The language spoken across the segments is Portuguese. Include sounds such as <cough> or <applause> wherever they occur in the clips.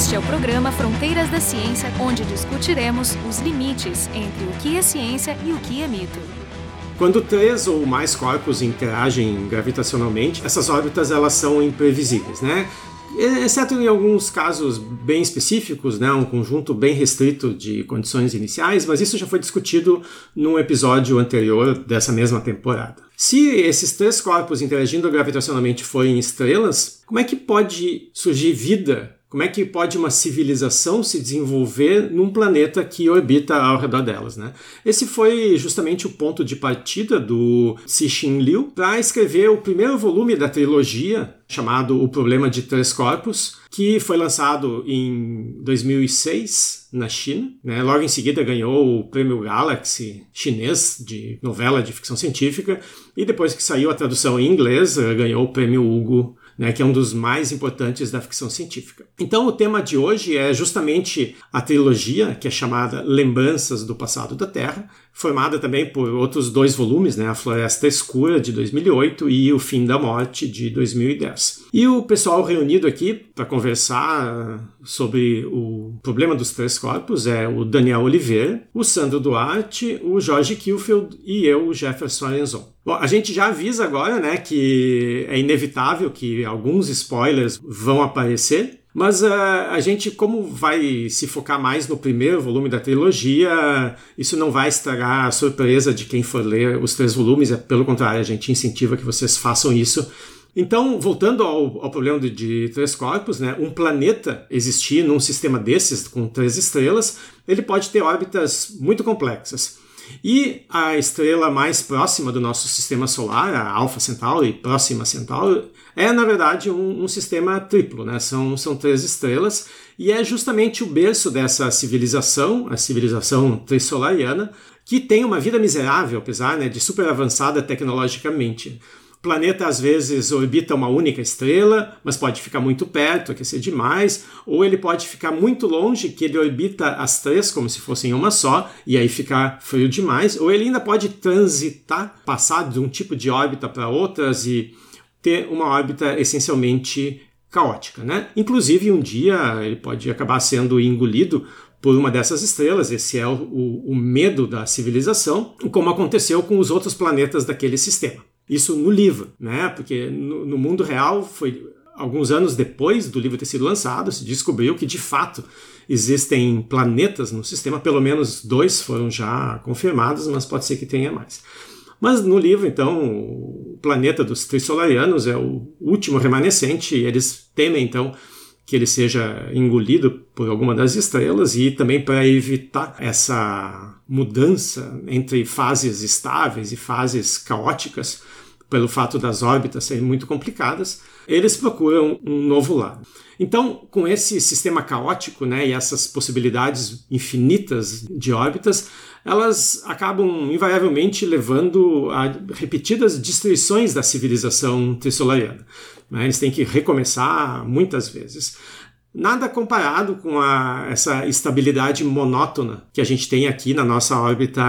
Este é o programa Fronteiras da Ciência, onde discutiremos os limites entre o que é ciência e o que é mito. Quando três ou mais corpos interagem gravitacionalmente, essas órbitas elas são imprevisíveis, né? exceto em alguns casos bem específicos, né, um conjunto bem restrito de condições iniciais, mas isso já foi discutido num episódio anterior dessa mesma temporada. Se esses três corpos interagindo gravitacionalmente forem estrelas, como é que pode surgir vida como é que pode uma civilização se desenvolver num planeta que orbita ao redor delas, né? Esse foi justamente o ponto de partida do Cixin Liu para escrever o primeiro volume da trilogia chamado O Problema de Três Corpos, que foi lançado em 2006 na China. Né? Logo em seguida ganhou o Prêmio Galaxy chinês de novela de ficção científica e depois que saiu a tradução em inglês ganhou o Prêmio Hugo né, que é um dos mais importantes da ficção científica. Então, o tema de hoje é justamente a trilogia, que é chamada Lembranças do Passado da Terra, formada também por outros dois volumes, né, A Floresta Escura, de 2008, e O Fim da Morte, de 2010. E o pessoal reunido aqui para conversar sobre o problema dos três corpos é o Daniel Oliveira, o Sandro Duarte, o Jorge Kielfeld e eu, o Jefferson Arenzon. Bom, a gente já avisa agora, né, que é inevitável que alguns spoilers vão aparecer, mas uh, a gente, como vai se focar mais no primeiro volume da trilogia, isso não vai estragar a surpresa de quem for ler os três volumes, é pelo contrário, a gente incentiva que vocês façam isso. Então, voltando ao, ao problema de, de, três corpos, né, um planeta existir num sistema desses, com três estrelas, ele pode ter órbitas muito complexas. E a estrela mais próxima do nosso sistema solar, a Alpha Centauri, próxima Centauri, é na verdade um, um, sistema triplo, né? São, são três estrelas e é justamente o berço dessa civilização, a civilização trissolariana, que tem uma vida miserável, apesar né, de super avançada tecnologicamente. Planeta às vezes orbita uma única estrela, mas pode ficar muito perto, aquecer demais, ou ele pode ficar muito longe, que ele orbita as três como se fossem uma só, e aí ficar frio demais, ou ele ainda pode transitar, passar de um tipo de órbita para outras e ter uma órbita essencialmente caótica, né? Inclusive um dia ele pode acabar sendo engolido por uma dessas estrelas. Esse é o, o medo da civilização, como aconteceu com os outros planetas daquele sistema. Isso no livro, né? Porque no, no mundo real foi alguns anos depois do livro ter sido lançado, se descobriu que de fato existem planetas no sistema, pelo menos dois foram já confirmados, mas pode ser que tenha mais. Mas no livro, então, o planeta dos Trissolarianos é o último remanescente, e eles temem, então, que ele seja engolido por alguma das estrelas e também para evitar essa mudança entre fases estáveis e fases caóticas, pelo fato das órbitas serem muito complicadas, eles procuram um novo lado. Então, com esse sistema caótico né, e essas possibilidades infinitas de órbitas, elas acabam invariavelmente levando a repetidas destruições da civilização trissolariana. Né? Eles têm que recomeçar muitas vezes. Nada comparado com a, essa estabilidade monótona que a gente tem aqui na nossa órbita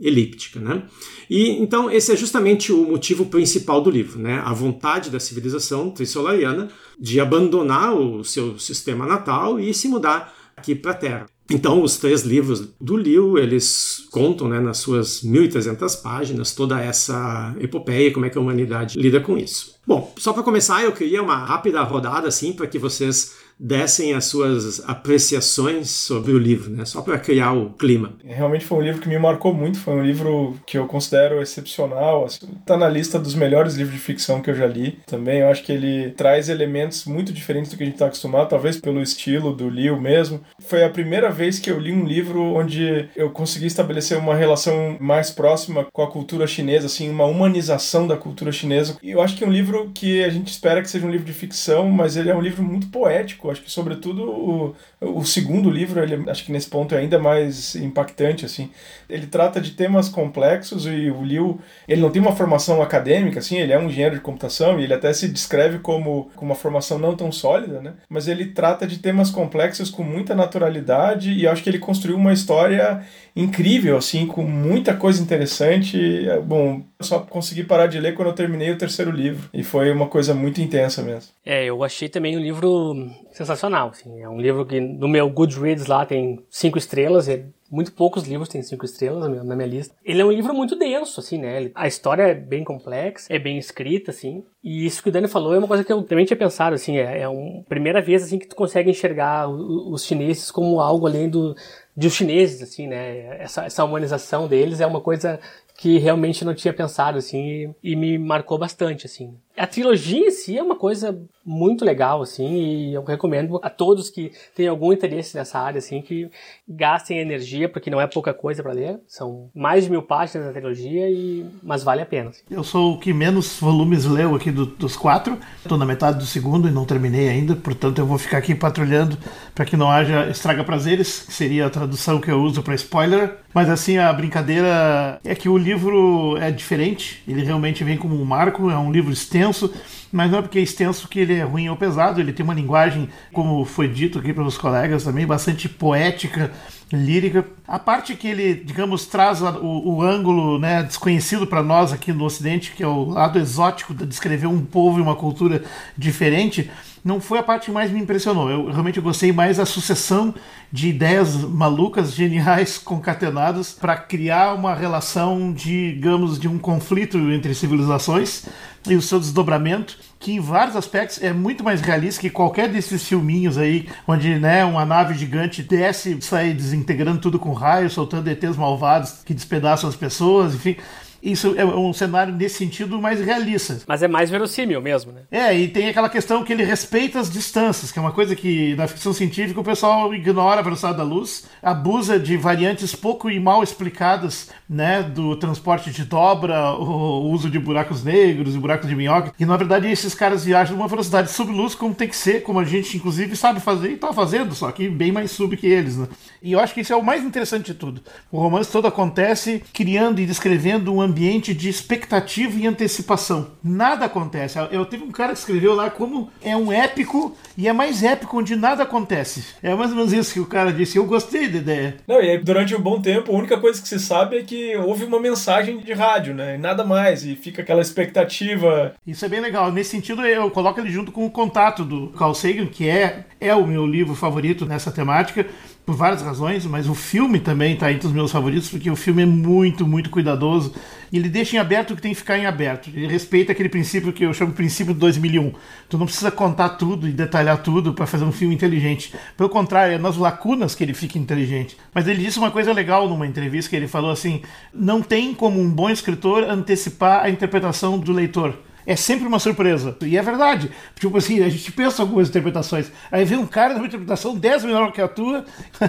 elíptica. Né? E então esse é justamente o motivo principal do livro, né? a vontade da civilização trissolariana de abandonar o seu sistema natal e se mudar aqui para a Terra. Então, os três livros do Liu, eles contam né, nas suas 1.300 páginas toda essa epopeia, como é que a humanidade lida com isso. Bom, só para começar, eu queria uma rápida rodada assim para que vocês dessem as suas apreciações sobre o livro, né? Só para criar o clima. Realmente foi um livro que me marcou muito, foi um livro que eu considero excepcional, assim, tá na lista dos melhores livros de ficção que eu já li. Também eu acho que ele traz elementos muito diferentes do que a gente está acostumado, talvez pelo estilo do Liu mesmo. Foi a primeira vez que eu li um livro onde eu consegui estabelecer uma relação mais próxima com a cultura chinesa, assim, uma humanização da cultura chinesa. E eu acho que é um livro que a gente espera que seja um livro de ficção, mas ele é um livro muito poético Acho que, sobretudo, o, o segundo livro, ele, acho que nesse ponto é ainda mais impactante. assim Ele trata de temas complexos e o Liu ele não tem uma formação acadêmica, assim, ele é um engenheiro de computação e ele até se descreve como, como uma formação não tão sólida, né? mas ele trata de temas complexos com muita naturalidade e acho que ele construiu uma história incrível, assim, com muita coisa interessante. Bom, Eu só consegui parar de ler quando eu terminei o terceiro livro. E foi uma coisa muito intensa mesmo. É, eu achei também um livro sensacional. Assim. É um livro que no meu Goodreads lá tem cinco estrelas. É muito poucos livros têm cinco estrelas na minha lista. Ele é um livro muito denso, assim, né? A história é bem complexa, é bem escrita, assim. E isso que o Dani falou é uma coisa que eu também tinha pensado, assim, é, é uma primeira vez, assim, que tu consegue enxergar os chineses como algo além do, dos chineses, assim, né? Essa, essa humanização deles é uma coisa que realmente não tinha pensado, assim, e, e me marcou bastante, assim. A trilogia em si é uma coisa muito legal, assim, e eu recomendo a todos que têm algum interesse nessa área, assim, que gastem energia, porque não é pouca coisa para ler. São mais de mil páginas da trilogia, e... mas vale a pena. Assim. Eu sou o que menos volumes leu aqui do, dos quatro. Estou na metade do segundo e não terminei ainda, portanto eu vou ficar aqui patrulhando para que não haja estraga prazeres, que seria a tradução que eu uso para spoiler. Mas assim, a brincadeira é que o livro é diferente, ele realmente vem como um marco, é um livro extenso extenso, mas não é porque é extenso que ele é ruim ou pesado, ele tem uma linguagem, como foi dito aqui pelos colegas também, bastante poética, lírica. A parte que ele, digamos, traz o, o ângulo né, desconhecido para nós aqui no Ocidente, que é o lado exótico de descrever um povo e uma cultura diferente, não foi a parte que mais me impressionou. Eu realmente gostei mais da sucessão de ideias malucas, geniais, <laughs> concatenadas para criar uma relação, digamos, de um conflito entre civilizações e o seu desdobramento, que em vários aspectos é muito mais realista que qualquer desses filminhos aí, onde né, uma nave gigante desce, sai desintegrando tudo com raios, soltando ETs malvados que despedaçam as pessoas, enfim. Isso é um cenário nesse sentido mais realista. Mas é mais verossímil mesmo, né? É, e tem aquela questão que ele respeita as distâncias, que é uma coisa que na ficção científica o pessoal ignora a velocidade da luz, abusa de variantes pouco e mal explicadas, né, do transporte de dobra, o uso de buracos negros e buracos de minhoca, e na verdade esses caras viajam numa velocidade sub-luz como tem que ser, como a gente inclusive sabe fazer e tá fazendo, só que bem mais sub que eles, né? E eu acho que isso é o mais interessante de tudo. O romance todo acontece criando e descrevendo um ambiente de expectativa e antecipação. Nada acontece. Eu tive um cara que escreveu lá como é um épico e é mais épico onde nada acontece. É mais ou menos isso que o cara disse. Eu gostei da ideia. Não, e aí, durante um bom tempo, a única coisa que se sabe é que houve uma mensagem de rádio, né? E nada mais. E fica aquela expectativa. Isso é bem legal. Nesse sentido, eu coloco ele junto com o contato do Carl Sagan, que é, é o meu livro favorito nessa temática por várias razões, mas o filme também está entre os meus favoritos, porque o filme é muito, muito cuidadoso. E ele deixa em aberto o que tem que ficar em aberto. Ele respeita aquele princípio que eu chamo de princípio de 2001. Tu não precisa contar tudo e detalhar tudo para fazer um filme inteligente. Pelo contrário, é nas lacunas que ele fica inteligente. Mas ele disse uma coisa legal numa entrevista que ele falou assim: não tem como um bom escritor antecipar a interpretação do leitor é sempre uma surpresa. E é verdade. Tipo assim, a gente pensa algumas interpretações. Aí vem um cara de uma interpretação 10 melhor que a tua. <laughs>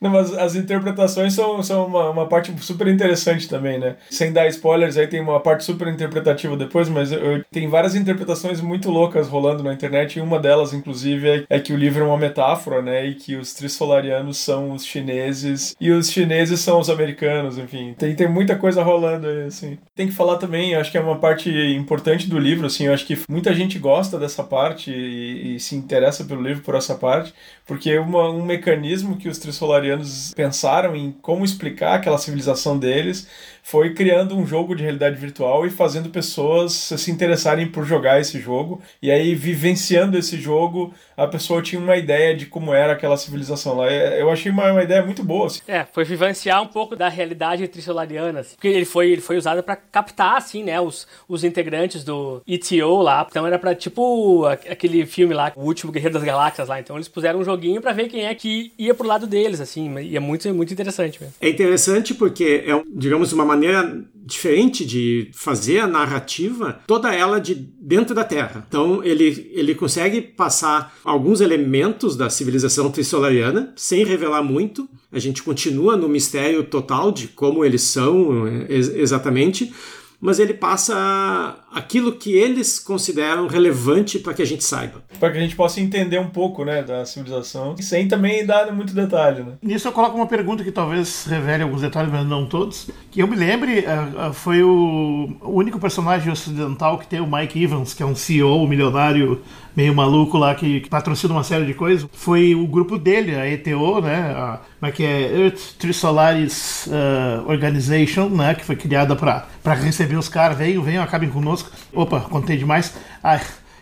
Não, mas as interpretações são, são uma, uma parte super interessante também, né? Sem dar spoilers, aí tem uma parte super interpretativa depois, mas eu, eu, tem várias interpretações muito loucas rolando na internet. E uma delas, inclusive, é, é que o livro é uma metáfora, né? E que os trissolarianos são os chineses e os chineses são os americanos, enfim. Tem, tem muita coisa rolando aí, assim. Tem que falar também, acho que é uma parte importante do livro, assim, eu acho que muita gente gosta dessa parte e, e se interessa pelo livro por essa parte, porque é uma, um mecanismo que os trissolarianos pensaram em como explicar aquela civilização deles foi criando um jogo de realidade virtual e fazendo pessoas se interessarem por jogar esse jogo. E aí, vivenciando esse jogo, a pessoa tinha uma ideia de como era aquela civilização lá. É, eu achei uma, uma ideia muito boa. Assim. É, foi vivenciar um pouco da realidade trissolariana. Assim, porque ele foi, ele foi usado para captar, assim, né, os, os integrantes do ETO lá. Então era para tipo aquele filme lá, O Último Guerreiro das Galáxias lá. Então eles puseram um joguinho para ver quem é que ia pro lado deles, assim. E é muito, muito interessante mesmo. É interessante porque é, digamos, uma maneira diferente de fazer a narrativa, toda ela de dentro da Terra. Então ele, ele consegue passar alguns elementos da civilização trissolariana sem revelar muito. A gente continua no mistério total de como eles são ex exatamente, mas ele passa aquilo que eles consideram relevante para que a gente saiba. Para que a gente possa entender um pouco né, da civilização, sem também dar muito detalhe. Né? Nisso eu coloco uma pergunta que talvez revele alguns detalhes, mas não todos. Que eu me lembre, uh, uh, foi o, único personagem ocidental que tem o Mike Evans, que é um CEO milionário meio maluco lá que, que patrocina uma série de coisas. Foi o grupo dele, a ETO, né? A, como é que é? Earth Trisolaris uh, Organization, né? Que foi criada para receber os caras. Venham, venham, acabem conosco. Opa, contei demais. Ah,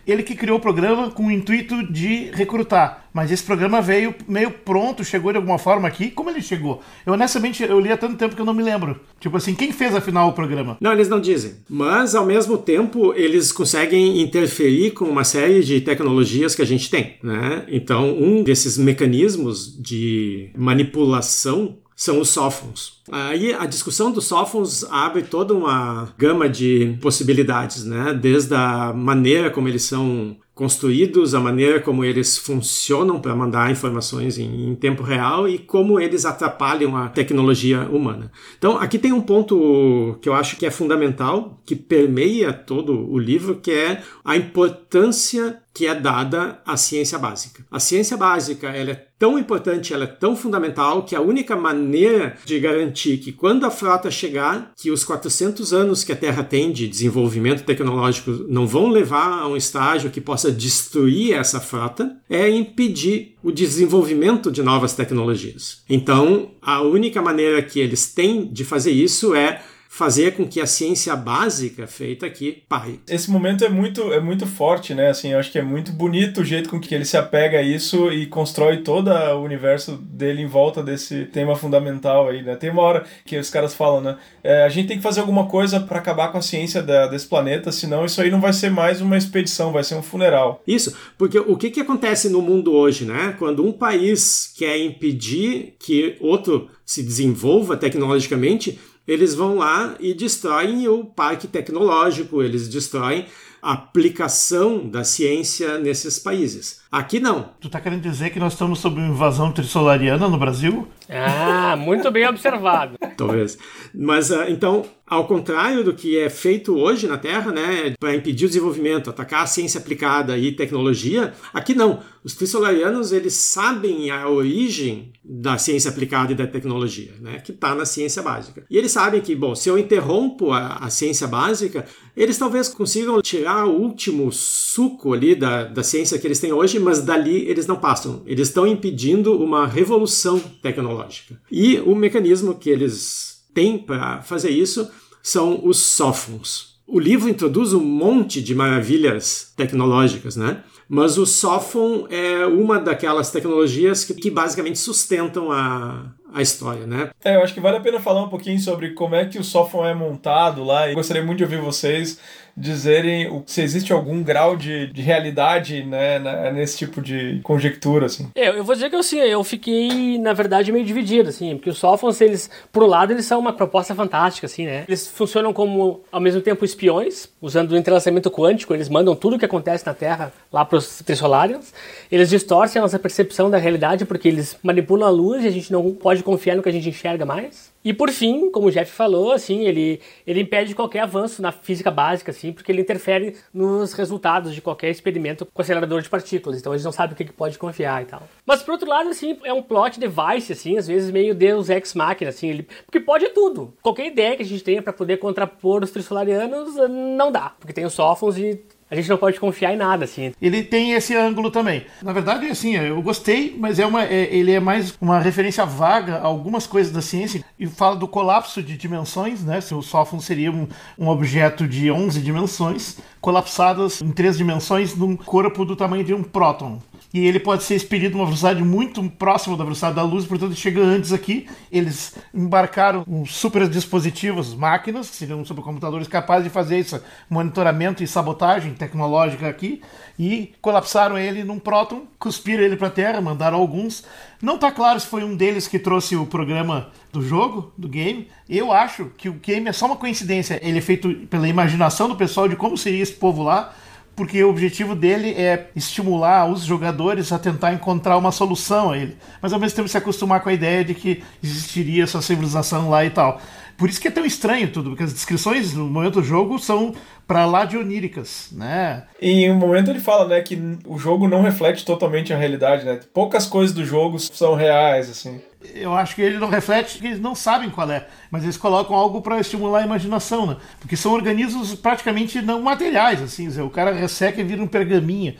ele que criou o programa com o intuito de recrutar. Mas esse programa veio meio pronto, chegou de alguma forma aqui. Como ele chegou? Eu honestamente eu li há tanto tempo que eu não me lembro. Tipo assim, quem fez afinal o programa? Não, eles não dizem. Mas ao mesmo tempo eles conseguem interferir com uma série de tecnologias que a gente tem, né? Então, um desses mecanismos de manipulação são os sófons. Aí a discussão dos sófons abre toda uma gama de possibilidades, né? Desde a maneira como eles são construídos, a maneira como eles funcionam para mandar informações em, em, tempo real e como eles atrapalham a tecnologia humana. Então, aqui tem um ponto que eu acho que é fundamental, que permeia todo o livro, que é a importância que é dada à ciência básica. A ciência básica ela é tão importante, ela é tão fundamental que a única maneira de garantir que quando a frota chegar, que os 400 anos que a Terra tem de desenvolvimento tecnológico não vão levar a um estágio que possa destruir essa frota, é impedir o desenvolvimento de novas tecnologias. Então, a única maneira que eles têm de fazer isso é fazer com que a ciência básica feita aqui pare. Esse momento é muito, é muito forte, né? Assim, eu acho que é muito bonito o jeito com que ele se apega a isso e constrói todo o universo dele em volta desse tema fundamental aí, né? Tem uma hora que os caras falam, né? É, a gente tem que fazer alguma coisa para acabar com a ciência da, desse planeta, senão isso aí não vai ser mais uma expedição, vai ser um funeral. Isso, porque o que, que acontece no mundo hoje, né? Quando um país quer impedir que outro se desenvolva tecnologicamente, eles vão lá e destroem o parque tecnológico, eles destroem a aplicação da ciência nesses países. Aqui não. Tu está querendo dizer que nós estamos sob uma invasão trissolariana no Brasil? Ah, muito bem observado. <laughs> Talvez. Mas uh, então, ao contrário do que é feito hoje na Terra, né, para impedir o desenvolvimento, atacar a ciência aplicada e tecnologia, aqui não. Os trissolarianos, eles sabem a origem da ciência aplicada e da tecnologia, né, que está na ciência básica. E eles sabem que, bom, se eu interrompo a, a, ciência básica, eles talvez consigam tirar o último suco ali da, da ciência que eles têm hoje, mas dali eles não passam. Eles estão impedindo uma revolução tecnológica. E o mecanismo que eles têm para fazer isso são os sófons. O livro introduz um monte de maravilhas tecnológicas, né? Mas o Sofon é uma daquelas tecnologias que, que basicamente sustentam a, a história, né? É, eu acho que vale a pena falar um pouquinho sobre como é que o Sofon é montado lá. E gostaria muito de ouvir vocês dizerem se existe algum grau de, de realidade né, nesse tipo de conjectura, assim. É, eu vou dizer que eu, assim, eu fiquei, na verdade, meio dividido, assim, porque os softwares, eles, por um lado, eles são uma proposta fantástica, assim, né? Eles funcionam como, ao mesmo tempo, espiões, usando o entrelaçamento quântico, eles mandam tudo o que acontece na Terra lá para os Trisolarians, eles distorcem a nossa percepção da realidade porque eles manipulam a luz e a gente não pode confiar no que a gente enxerga mais. E por fim, como o Jeff falou, assim, ele, ele impede qualquer avanço na física básica, assim, porque ele interfere nos resultados de qualquer experimento com acelerador de partículas. Então eles não sabem o que, que pode confiar e tal. Mas por outro lado, assim, é um plot device, assim, às vezes meio Deus ex machina, assim, ele, porque pode tudo. Qualquer ideia que a gente tenha para poder contrapor os trissolarianos não dá, porque tem os sófons e a gente não pode confiar em nada, assim. Ele tem esse ângulo também. Na verdade, assim, eu gostei, mas é uma, é, ele é mais uma referência vaga a algumas coisas da ciência e fala do colapso de dimensões, né? Se o sófon seria um, um objeto de 11 dimensões, colapsadas em três dimensões num corpo do tamanho de um próton e ele pode ser expelido uma velocidade muito próxima da velocidade da luz, portanto chega antes aqui. Eles embarcaram uns super dispositivos, máquinas, que seriam supercomputadores capazes de fazer esse monitoramento e sabotagem tecnológica aqui, e colapsaram ele num próton, cuspiram ele para a Terra, mandaram alguns. Não está claro se foi um deles que trouxe o programa do jogo, do game. Eu acho que o game é só uma coincidência. Ele é feito pela imaginação do pessoal de como seria esse povo lá porque o objetivo dele é estimular os jogadores a tentar encontrar uma solução a ele, mas ao mesmo tempo se acostumar com a ideia de que existiria essa civilização lá e tal. Por isso que é tão estranho tudo, porque as descrições no momento do jogo são para lá de oníricas, né? E em um momento ele fala, né, que o jogo não reflete totalmente a realidade, né? Poucas coisas do jogo são reais, assim eu acho que ele não reflete que eles não sabem qual é, mas eles colocam algo para estimular a imaginação, né? Porque são organismos praticamente não materiais, assim, dizer, o cara resseca e vira um pergaminho.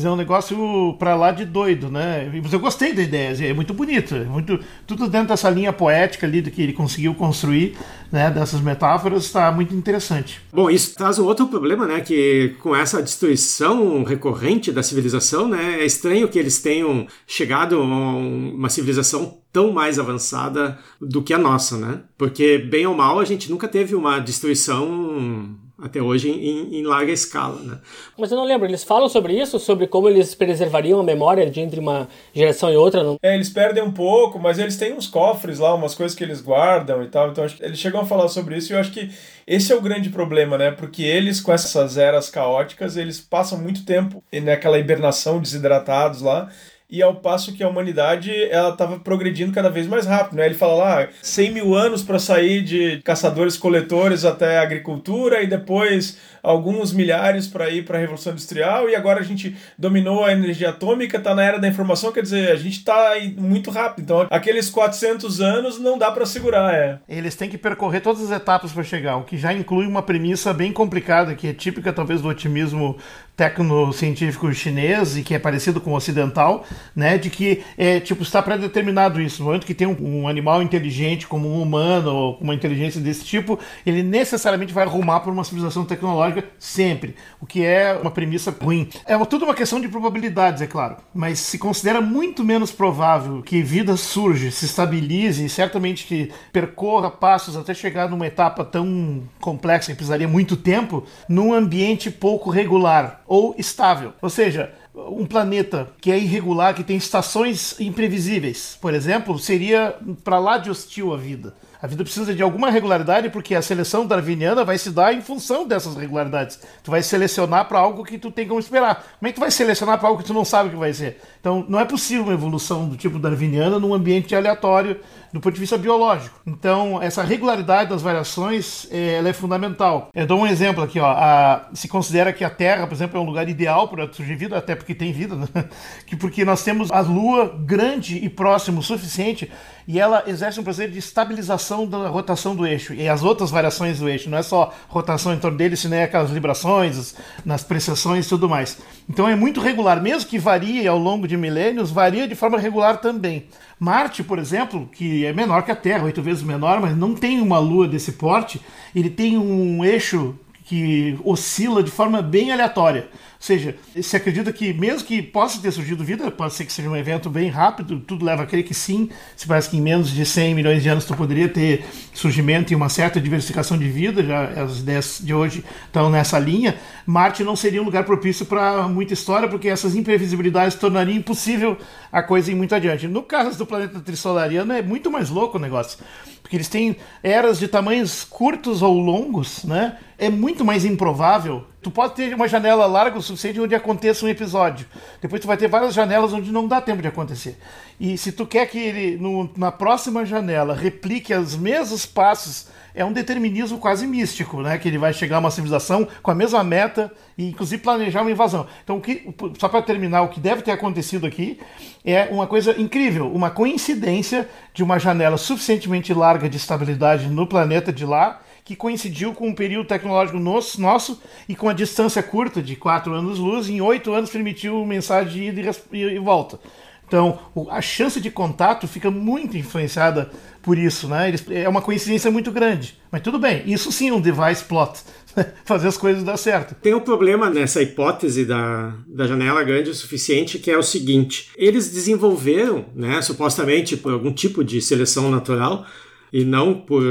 É um negócio para lá de doido, né? Mas eu gostei da ideia, é muito bonito, é muito tudo dentro dessa linha poética ali do que ele conseguiu construir, né, dessas metáforas, está muito interessante. Bom, isso traz um outro problema, né, que com essa destruição recorrente da civilização, né, é estranho que eles tenham chegado a uma civilização tão mais avançada do que a nossa, né? Porque, bem ou mal, a gente nunca teve uma destruição até hoje em, em, larga escala, né? Mas eu não lembro, eles falam sobre isso, sobre como eles preservariam a memória de entre uma geração e outra? Não? É, eles perdem um pouco, mas eles têm uns cofres lá, umas coisas que eles guardam e tal, então eles chegam a falar sobre isso e eu acho que esse é o grande problema, né? Porque eles, com essas eras caóticas, eles passam muito tempo naquela hibernação, desidratados lá, e ao passo que a humanidade ela estava progredindo cada vez mais rápido. Né? Ele fala lá 100 mil anos para sair de caçadores-coletores até agricultura e depois alguns milhares para ir para a Revolução Industrial e agora a gente dominou a energia atômica, está na era da informação, quer dizer, a gente está muito rápido. Então, aqueles 400 anos não dá para segurar, é. Eles têm que percorrer todas as etapas para chegar, o que já inclui uma premissa bem complicada, que é típica talvez do otimismo tecnocientífico chinês e que é parecido com o ocidental, né, de que é tipo está pré-determinado isso. No momento que tem um, um, animal inteligente como um humano ou uma inteligência desse tipo, ele necessariamente vai arrumar para uma civilização tecnológica sempre, o que é uma premissa ruim. É tudo uma questão de probabilidades, é claro, mas se considera muito menos provável que vida surge, se estabilize e certamente que percorra passos até chegar numa etapa tão complexa que precisaria muito tempo, num ambiente pouco regular ou estável. Ou seja, um planeta que é irregular, que tem estações imprevisíveis, por exemplo, seria para lá de hostil à vida. A vida precisa de alguma regularidade porque a seleção darwiniana vai se dar em função dessas regularidades. Tu vai selecionar para algo que tu tem como esperar. Como é que tu vai selecionar para algo que tu não sabe o que vai ser? Então, não é possível uma evolução do tipo darwiniana num ambiente aleatório do ponto de vista biológico. Então, essa regularidade das variações é, ela é fundamental. Eu dou um exemplo aqui. Ó, a, se considera que a Terra, por exemplo, é um lugar ideal para surgir vida, até porque tem vida, né? <laughs> que porque nós temos a Lua grande e próximo o suficiente e ela exerce um processo de estabilização da rotação do eixo e as outras variações do eixo. Não é só rotação em torno dele, senão é aquelas vibrações, nas precessões e tudo mais. Então é muito regular, mesmo que varie ao longo de milênios, varia de forma regular também. Marte, por exemplo, que é menor que a Terra, oito vezes menor, mas não tem uma lua desse porte, ele tem um eixo que oscila de forma bem aleatória seja, se acredita que, mesmo que possa ter surgido vida, pode ser que seja um evento bem rápido, tudo leva a crer que sim. Se parece que em menos de 100 milhões de anos tu poderia ter surgimento e uma certa diversificação de vida, já as ideias de hoje estão nessa linha. Marte não seria um lugar propício para muita história, porque essas imprevisibilidades tornariam impossível a coisa ir muito adiante. No caso do planeta trissolariano, é muito mais louco o negócio porque eles têm eras de tamanhos curtos ou longos, né? É muito mais improvável. Tu pode ter uma janela larga o suficiente onde aconteça um episódio. Depois tu vai ter várias janelas onde não dá tempo de acontecer. E se tu quer que ele, no, na próxima janela, replique os mesmos passos é um determinismo quase místico, né? Que ele vai chegar a uma civilização com a mesma meta e inclusive planejar uma invasão. Então, que, só para terminar, o que deve ter acontecido aqui é uma coisa incrível, uma coincidência de uma janela suficientemente larga de estabilidade no planeta de lá que coincidiu com um período tecnológico nosso e com a distância curta de 4 anos-luz, em 8 anos permitiu mensagem de ida e volta. Então, a chance de contato fica muito influenciada por isso, né? É uma coincidência muito grande. Mas tudo bem, isso sim é um device plot. <laughs> Fazer as coisas dar certo. Tem um problema nessa hipótese da, da janela grande o suficiente, que é o seguinte: eles desenvolveram, né, supostamente por algum tipo de seleção natural, e não por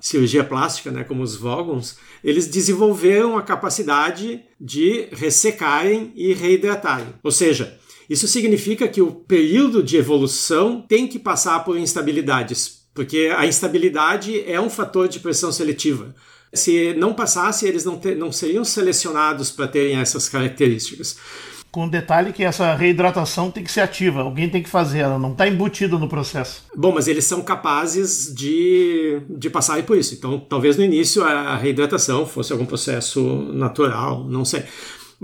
cirurgia plástica, né, como os Vogons, eles desenvolveram a capacidade de ressecarem e reidratarem. Ou seja, isso significa que o período de evolução tem que passar por instabilidades, porque a instabilidade é um fator de pressão seletiva. Se não passasse, eles não, ter, não seriam selecionados para terem essas características. com o detalhe que essa reidratação tem que ser ativa, alguém tem que fazer, ela não está embutida no processo. Bom, mas eles são capazes de, de passar por isso. Então, talvez no início a reidratação fosse algum processo natural, não sei.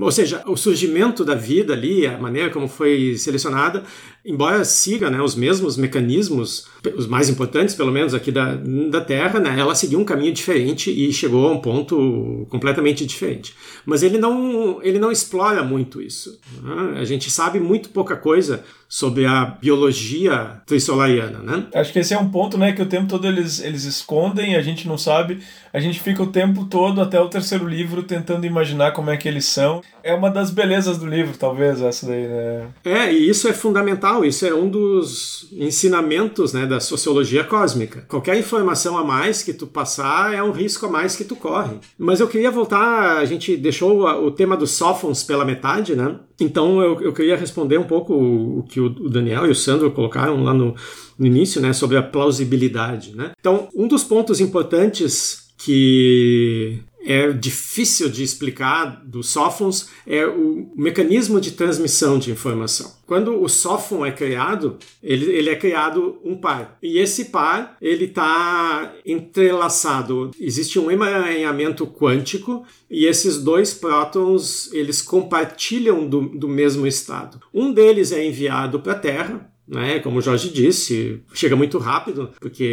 Ou seja, o surgimento da vida ali, a maneira como foi selecionada, embora siga né, os mesmos mecanismos, os mais importantes, pelo menos aqui da, da Terra, né, ela seguiu um caminho diferente e chegou a um ponto completamente diferente. Mas ele não, ele não explora muito isso. Né? A gente sabe muito pouca coisa sobre a biologia trissolariana, né? Acho que esse é um ponto, né, que o tempo todo eles, eles escondem, a gente não sabe, a gente fica o tempo todo até o terceiro livro tentando imaginar como é que eles são. É uma das belezas do livro, talvez, essa daí, né? É, e isso é fundamental, isso é um dos ensinamentos, né, da sociologia cósmica. Qualquer informação a mais que tu passar é um risco a mais que tu corre. Mas eu queria voltar, a gente deixou o tema dos sófons pela metade, né? Então eu, eu queria responder um pouco o, o que o Daniel e o Sandro colocaram lá no, no início, né, sobre a plausibilidade, né? Então, um dos pontos importantes que é difícil de explicar dos sófons é o mecanismo de transmissão de informação. Quando o sófon é criado, ele, ele é criado um par. E esse par, ele está entrelaçado. Existe um emaranhamento quântico e esses dois prótons, eles compartilham do, do mesmo estado. Um deles é enviado para a Terra, né? Como o Jorge disse, chega muito rápido, porque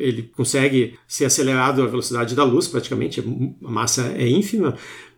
ele consegue ser acelerado à velocidade da luz, praticamente, a massa é ínfima,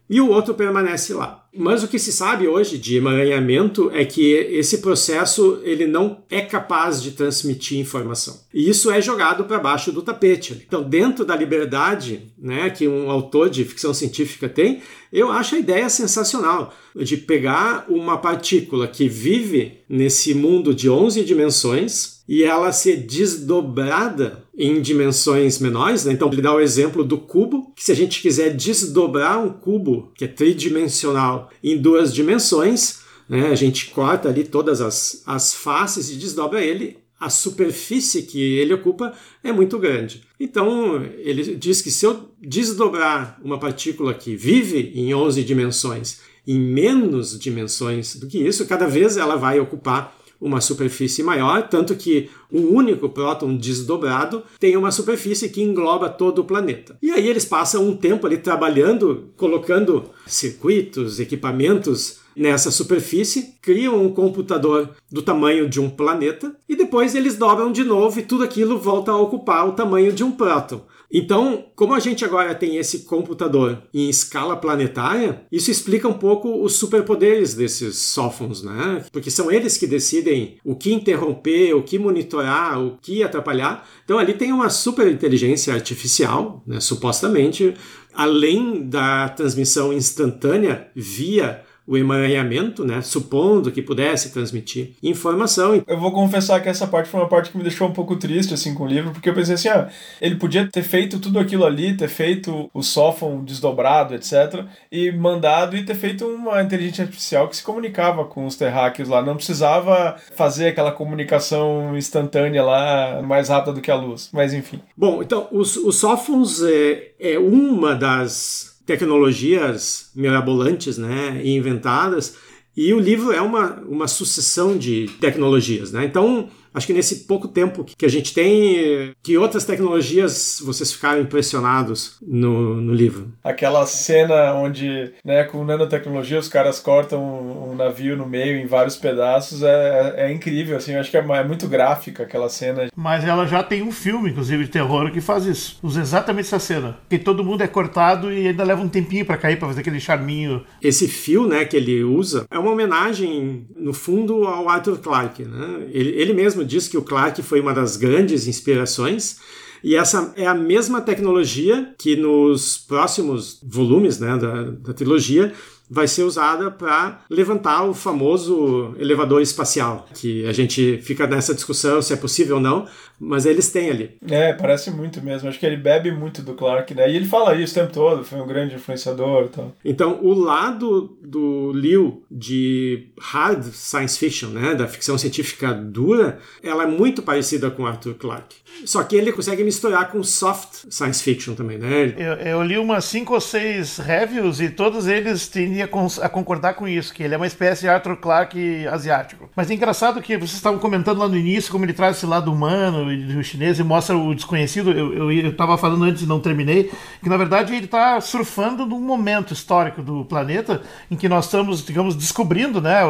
e o outro permanece lá. Mas o que se sabe hoje de emaranhamento é que esse processo ele não é capaz de transmitir informação. E isso é jogado para baixo do tapete. Então, dentro da liberdade né, que um autor de ficção científica tem, eu acho a ideia sensacional de pegar uma partícula que vive nesse mundo de 11 dimensões e ela ser desdobrada em dimensões menores. Né? Então, ele dá o exemplo do cubo, que se a gente quiser desdobrar um cubo que é tridimensional em duas dimensões, né? a gente corta ali todas as, as faces e desdobra ele, a superfície que ele ocupa é muito grande. Então, ele diz que se eu desdobrar uma partícula que vive em 11 dimensões em menos dimensões do que isso, cada vez ela vai ocupar uma superfície maior, tanto que um único próton desdobrado tem uma superfície que engloba todo o planeta. E aí eles passam um tempo ali trabalhando, colocando circuitos, equipamentos nessa superfície, criam um computador do tamanho de um planeta e depois eles dobram de novo e tudo aquilo volta a ocupar o tamanho de um próton. Então, como a gente agora tem esse computador em escala planetária, isso explica um pouco os superpoderes desses sófons, né? Porque são eles que decidem o que interromper, o que monitorar, o que atrapalhar. Então, ali tem uma super inteligência artificial, né? supostamente, além da transmissão instantânea via o emaranhamento, né, supondo que pudesse transmitir informação. Eu vou confessar que essa parte foi uma parte que me deixou um pouco triste assim com o livro, porque eu pensei assim, ah, ele podia ter feito tudo aquilo ali, ter feito o sófon desdobrado, etc, e mandado e ter feito uma inteligência artificial que se comunicava com os terráqueos lá, não precisava fazer aquela comunicação instantânea lá mais rápida do que a luz, mas enfim. Bom, então os, os sófons é, é uma das tecnologias mirabolantes né, e inventadas. E o livro é uma, uma sucessão de tecnologias. Né? Então, Acho que nesse pouco tempo que a gente tem, que outras tecnologias vocês ficaram impressionados no, no livro? Aquela cena onde, né, com nanotecnologia, os caras cortam um, um navio no meio em vários pedaços é, é, é incrível, assim, acho que é, é, muito gráfica aquela cena. Mas ela já tem um filme, inclusive, de terror que faz isso. Usa exatamente essa cena. Que todo mundo é cortado e ainda leva um tempinho para cair, para fazer aquele charminho. Esse fio, né, que ele usa, é uma homenagem, no fundo, ao Arthur Clarke, né? Ele, ele mesmo mesmo diz que o Clark foi uma das grandes inspirações. E essa é a mesma tecnologia que nos próximos volumes né, da, da trilogia vai ser usada para levantar o famoso elevador espacial, que a gente fica nessa discussão se é possível ou não, mas eles têm ali. É, parece muito mesmo. Acho que ele bebe muito do Clark, né? E ele fala isso o tempo todo, foi um grande influenciador e tal. Então, o lado do Liu de hard science fiction, né, da ficção científica dura, ela é muito parecida com Arthur Clarke. Só que ele consegue misturar com soft science fiction também, né? Eu, eu li umas cinco ou seis reviews e todos eles têm a concordar com isso, que ele é uma espécie de Arthur Clarke asiático. Mas é engraçado que vocês estavam comentando lá no início como ele traz esse lado humano do chinês e mostra o desconhecido. Eu estava falando antes e não terminei, que na verdade ele está surfando num momento histórico do planeta em que nós estamos, digamos, descobrindo né,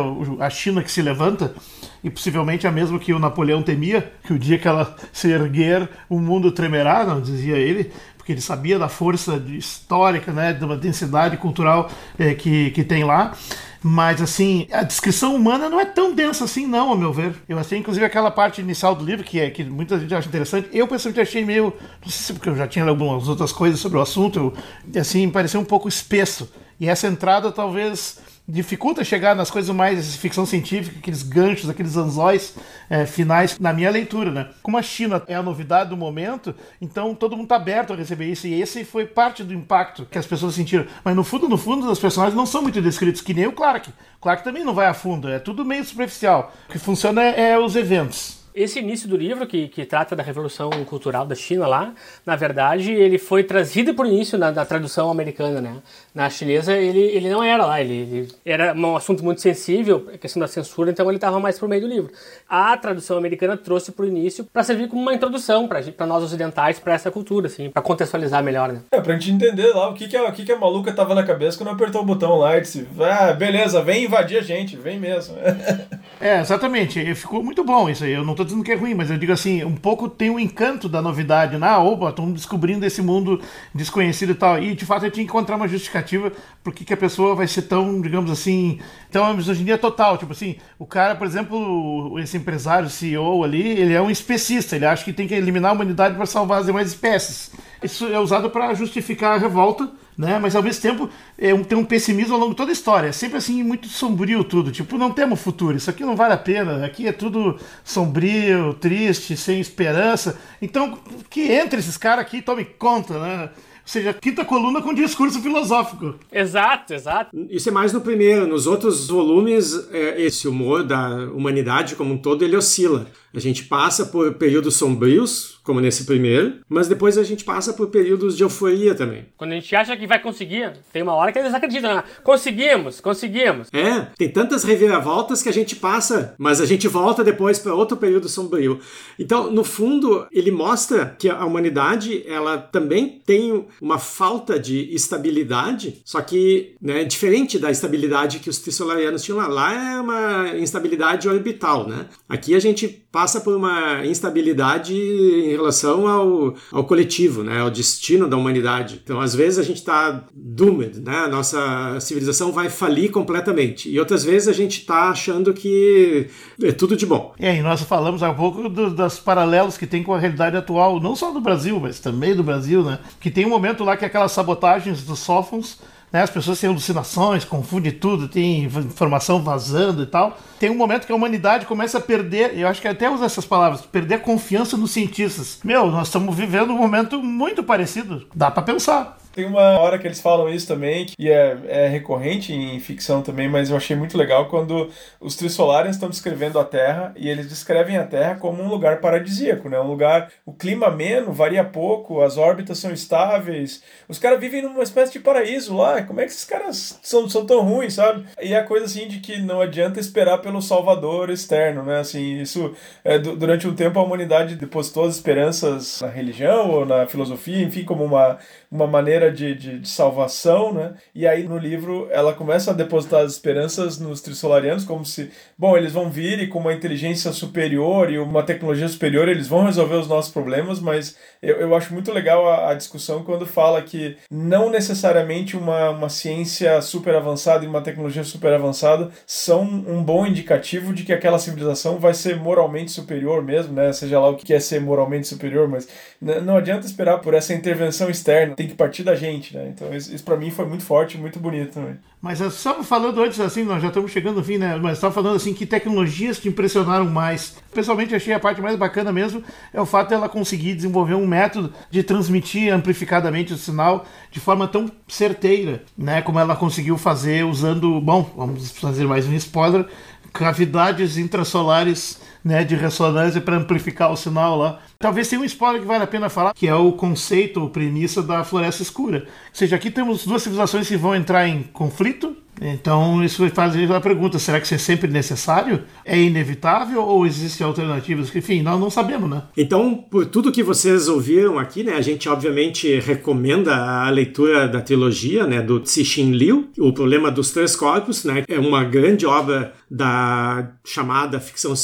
a China que se levanta e possivelmente a mesma que o Napoleão temia, que o dia que ela se erguer, o mundo tremerá, não dizia ele, porque ele sabia da força histórica, né, da densidade cultural é, que, que tem lá. Mas, assim, a descrição humana não é tão densa assim, não, ao meu ver. Eu achei, inclusive, aquela parte inicial do livro, que é que muita gente acha interessante. Eu, pessoalmente, achei meio. Não sei se porque eu já tinha algumas outras coisas sobre o assunto, eu, assim, pareceu um pouco espesso. E essa entrada, talvez dificulta chegar nas coisas mais ficção científica, aqueles ganchos, aqueles anzóis é, finais, na minha leitura, né? Como a China é a novidade do momento, então todo mundo está aberto a receber isso, e esse foi parte do impacto que as pessoas sentiram. Mas no fundo, no fundo, os personagens não são muito descritos, que nem o Clark. Clark também não vai a fundo, é tudo meio superficial. O que funciona é, é os eventos esse início do livro, que, que trata da Revolução Cultural da China lá, na verdade, ele foi trazido por início na, na tradução americana, né? Na chinesa, ele, ele não era lá, ele, ele era um assunto muito sensível, a questão da censura, então ele estava mais por meio do livro. A tradução americana trouxe por início para servir como uma introdução para nós ocidentais, para essa cultura, assim, para contextualizar melhor, né? É, pra gente entender lá o que, que, a, o que, que a maluca tava na cabeça quando apertou o botão lá e disse, ah, beleza, vem invadir a gente, vem mesmo. <laughs> é, exatamente, ficou muito bom isso aí, eu não tô dizendo que é ruim, mas eu digo assim, um pouco tem o um encanto da novidade. Né? opa, estamos descobrindo esse mundo desconhecido e tal. E de fato eu tinha que encontrar uma justificativa por que a pessoa vai ser tão, digamos assim, tão uma misoginia total. Tipo assim, o cara, por exemplo, esse empresário, CEO ali, ele é um especista, ele acha que tem que eliminar a humanidade para salvar as demais espécies. Isso é usado para justificar a revolta né? Mas ao mesmo tempo é um, tem um pessimismo ao longo de toda a história. É sempre assim, muito sombrio tudo. Tipo, não temos futuro, isso aqui não vale a pena, aqui é tudo sombrio, triste, sem esperança. Então, que entre esses caras aqui e tome conta, né? Seja, quinta coluna com discurso filosófico. Exato, exato. Isso é mais no primeiro. Nos outros volumes, é, esse humor da humanidade como um todo, ele oscila. A gente passa por períodos sombrios, como nesse primeiro, mas depois a gente passa por períodos de euforia também. Quando a gente acha que vai conseguir, tem uma hora que eles acreditam, né? conseguimos, conseguimos. É, tem tantas reviravoltas que a gente passa, mas a gente volta depois para outro período sombrio. Então, no fundo, ele mostra que a humanidade, ela também tem uma falta de estabilidade, só que, né, diferente da estabilidade que os tissolarianos tinham lá. Lá é uma instabilidade orbital, né? Aqui a gente passa por uma instabilidade em relação ao, ao coletivo, né, ao destino da humanidade. Então, às vezes a gente está doomed, né, a nossa civilização vai falir completamente. E outras vezes a gente está achando que é tudo de bom. É, e nós falamos há pouco do, das paralelos que tem com a realidade atual, não só do Brasil, mas também do Brasil, né, que tem um momento lá que aquelas sabotagens dos sófons né? As pessoas têm alucinações, confundem tudo, tem informação vazando e tal. Tem um momento que a humanidade começa a perder, eu acho que até usa essas palavras, perder confiança nos cientistas. Meu, nós estamos vivendo um momento muito parecido. Dá para pensar. Tem uma hora que eles falam isso também, que é, é recorrente em ficção também, mas eu achei muito legal quando os Trissolarians estão descrevendo a Terra e eles descrevem a Terra como um lugar paradisíaco, né? Um lugar, o clima ameno, varia pouco, as órbitas são estáveis, os caras vivem numa espécie de paraíso lá. Como é que esses caras são, são tão ruins, sabe? E a coisa assim de que não adianta esperar pelo salvador externo, né? Assim, isso é, durante um tempo a humanidade depositou as esperanças na religião ou na filosofia, enfim, como uma, uma maneira de, de, de, salvação, né? E aí no livro ela começa a depositar as esperanças nos trissolarianos, como se, bom, eles vão vir e com uma inteligência superior e uma tecnologia superior eles vão resolver os nossos problemas, mas eu, eu acho muito legal a, a discussão quando fala que não necessariamente uma, uma ciência super avançada e uma tecnologia super avançada são um bom indicativo de que aquela civilização vai ser moralmente superior mesmo, né? Seja lá o que é ser moralmente superior, mas não adianta esperar por essa intervenção externa, tem que partir da gente, né? Então isso, isso para mim foi muito forte, muito bonito também. Mas só falando antes, assim, nós já estamos chegando no fim, né? Mas estava falando assim que tecnologias te impressionaram mais. Pessoalmente achei a parte mais bacana mesmo é o fato dela conseguir desenvolver um método de transmitir amplificadamente o sinal de forma tão certeira, né? Como ela conseguiu fazer usando, bom, vamos fazer mais um spoiler, cavidades intrasolares né, de ressonância para amplificar o sinal lá. Talvez tenha um spoiler que vale a pena falar, que é o conceito ou premissa da floresta escura. Ou seja, aqui temos duas civilizações que vão entrar em conflito, Então, isso fazer a pergunta: será que isso é sempre necessário? É inevitável ou existem alternativas? Enfim, nós não sabemos, né? Então, por tudo que vocês ouviram aqui, né, a gente obviamente recomenda a leitura da trilogia né, do Cixin Liu, O Problema dos Três Corpos, né, é uma grande obra da chamada ficção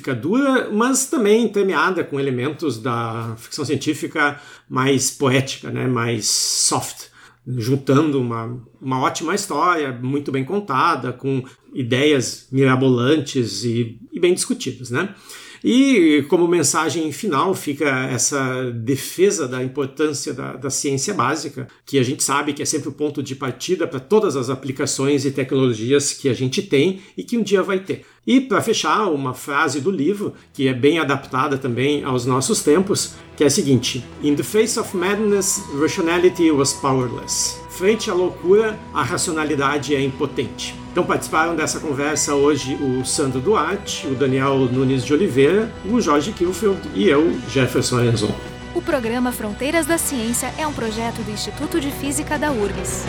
científica dura, mas também entremeada com elementos da ficção científica mais poética, né, mais soft juntando uma, uma ótima história, muito bem contada, com ideias mirabolantes e, e bem discutidas, né? E como mensagem final fica essa defesa da importância da, da, ciência básica, que a gente sabe que é sempre o ponto de partida para todas as aplicações e tecnologias que a gente tem e que um dia vai ter. E para fechar, uma frase do livro, que é bem adaptada também aos nossos tempos, que é a seguinte: In the face of madness, rationality was powerless. Frente à loucura, a racionalidade é impotente. Então participaram dessa conversa hoje o Sandro Duarte, o Daniel Nunes de Oliveira, o Jorge Kilfield e eu, Jefferson Arenzon. O programa Fronteiras da Ciência é um projeto do Instituto de Física da URGS.